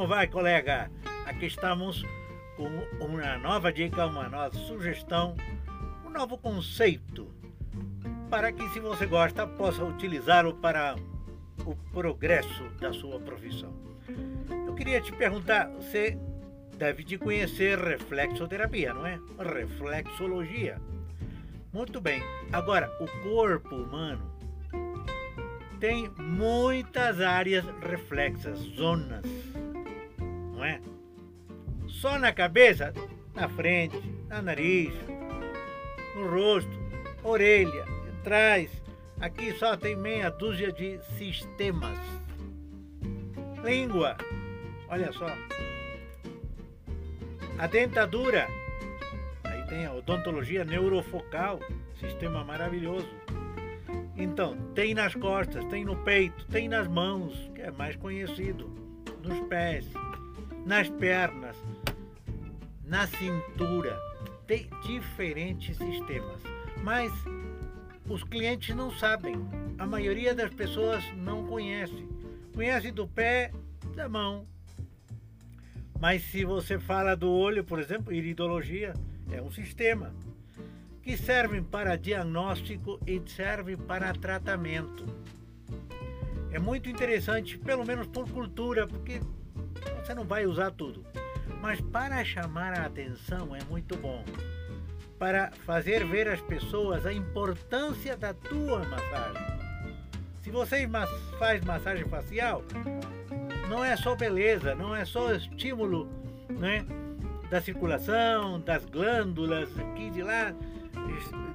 Como vai, colega? Aqui estamos com uma nova dica, uma nova sugestão, um novo conceito para que, se você gosta, possa utilizá-lo para o progresso da sua profissão. Eu queria te perguntar, você deve de conhecer reflexoterapia, não é? Reflexologia. Muito bem. Agora, o corpo humano tem muitas áreas reflexas, zonas, não é? Só na cabeça, na frente, na nariz, no rosto, orelha, atrás. Aqui só tem meia dúzia de sistemas. Língua, olha só. A dentadura, aí tem a odontologia neurofocal, sistema maravilhoso. Então, tem nas costas, tem no peito, tem nas mãos, que é mais conhecido, nos pés, nas pernas, na cintura. Tem diferentes sistemas. Mas os clientes não sabem. A maioria das pessoas não conhece. Conhece do pé, da mão. Mas se você fala do olho, por exemplo, iridologia é um sistema que serve para diagnóstico e serve para tratamento. É muito interessante, pelo menos por cultura, porque você não vai usar tudo. Mas para chamar a atenção é muito bom para fazer ver às pessoas a importância da tua massagem. Se você faz massagem facial, não é só beleza, não é só estímulo né, da circulação, das glândulas, aqui de lá,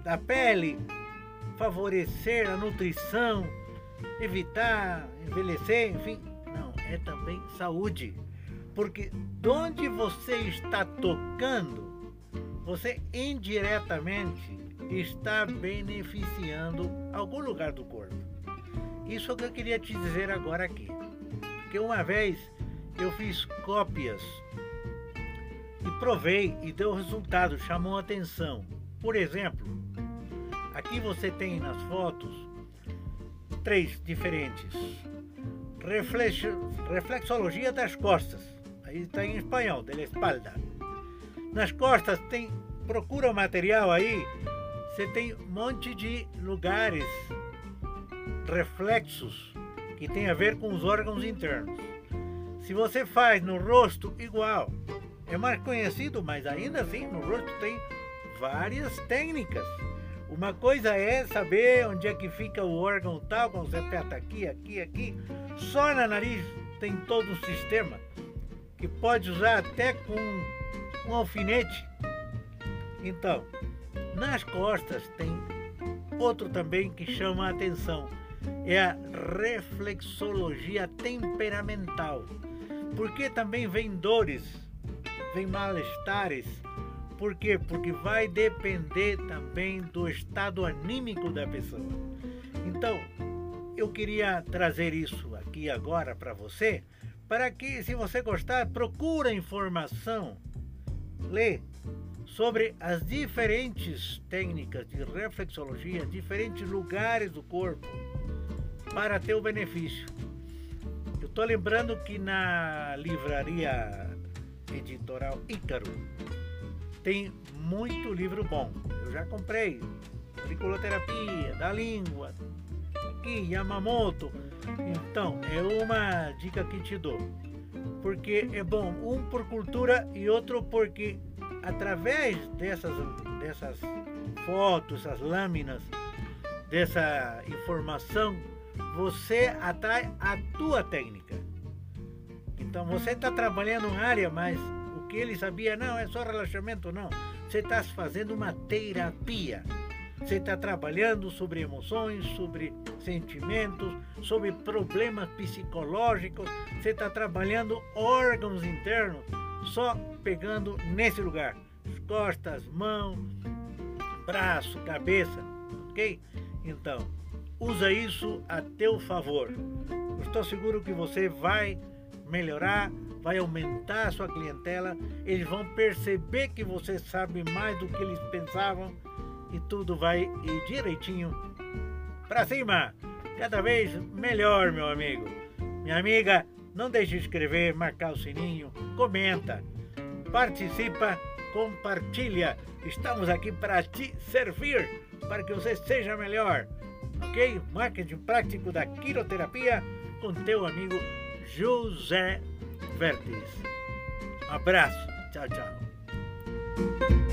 da pele, favorecer a nutrição, evitar envelhecer, enfim. Não, é também saúde. Porque onde você está tocando, você indiretamente está beneficiando algum lugar do corpo. Isso é o que eu queria te dizer agora aqui. Porque uma vez eu fiz cópias e provei e deu resultado, chamou atenção. Por exemplo, aqui você tem nas fotos três diferentes. reflexologia das costas. Está em espanhol, da espalda nas costas tem. Procura o material aí. Você tem um monte de lugares reflexos que tem a ver com os órgãos internos. Se você faz no rosto, igual. É mais conhecido, mas ainda assim no rosto tem várias técnicas. Uma coisa é saber onde é que fica o órgão tal, quando você aperta aqui, aqui, aqui. Só na nariz tem todo um sistema que pode usar até com um alfinete. Então, nas costas tem outro também que chama a atenção. É a reflexologia temperamental. Porque também vem dores, vem malestares. Por quê? Porque vai depender também do estado anímico da pessoa. Então, eu queria trazer isso aqui agora para você, para que, se você gostar, procura informação lê sobre as diferentes técnicas de reflexologia, diferentes lugares do corpo para ter o benefício. Eu estou lembrando que na livraria editorial Ícaro tem muito livro bom. Eu já comprei. Auriculoterapia, da língua, aqui, Yamamoto. Então, é uma dica que te dou porque é bom, um por cultura e outro porque através dessas, dessas fotos, essas lâminas, dessa informação, você atrai a tua técnica. Então você está trabalhando uma área, mas o que ele sabia não é só relaxamento, não. Você está fazendo uma terapia. Você está trabalhando sobre emoções, sobre sentimentos, sobre problemas psicológicos. Você está trabalhando órgãos internos, só pegando nesse lugar: costas, mão, braço, cabeça, ok? Então, usa isso a teu favor. estou seguro que você vai melhorar, vai aumentar a sua clientela. Eles vão perceber que você sabe mais do que eles pensavam e tudo vai ir direitinho para cima. Cada vez melhor, meu amigo. Minha amiga, Não deixe de escrever, marcar o sininho, comenta, participa, compartilha. Estamos aqui para te servir, para que você seja melhor. Ok? Marketing prático da quiroterapia com teu amigo José Verdes. Um abraço. Tchau, tchau.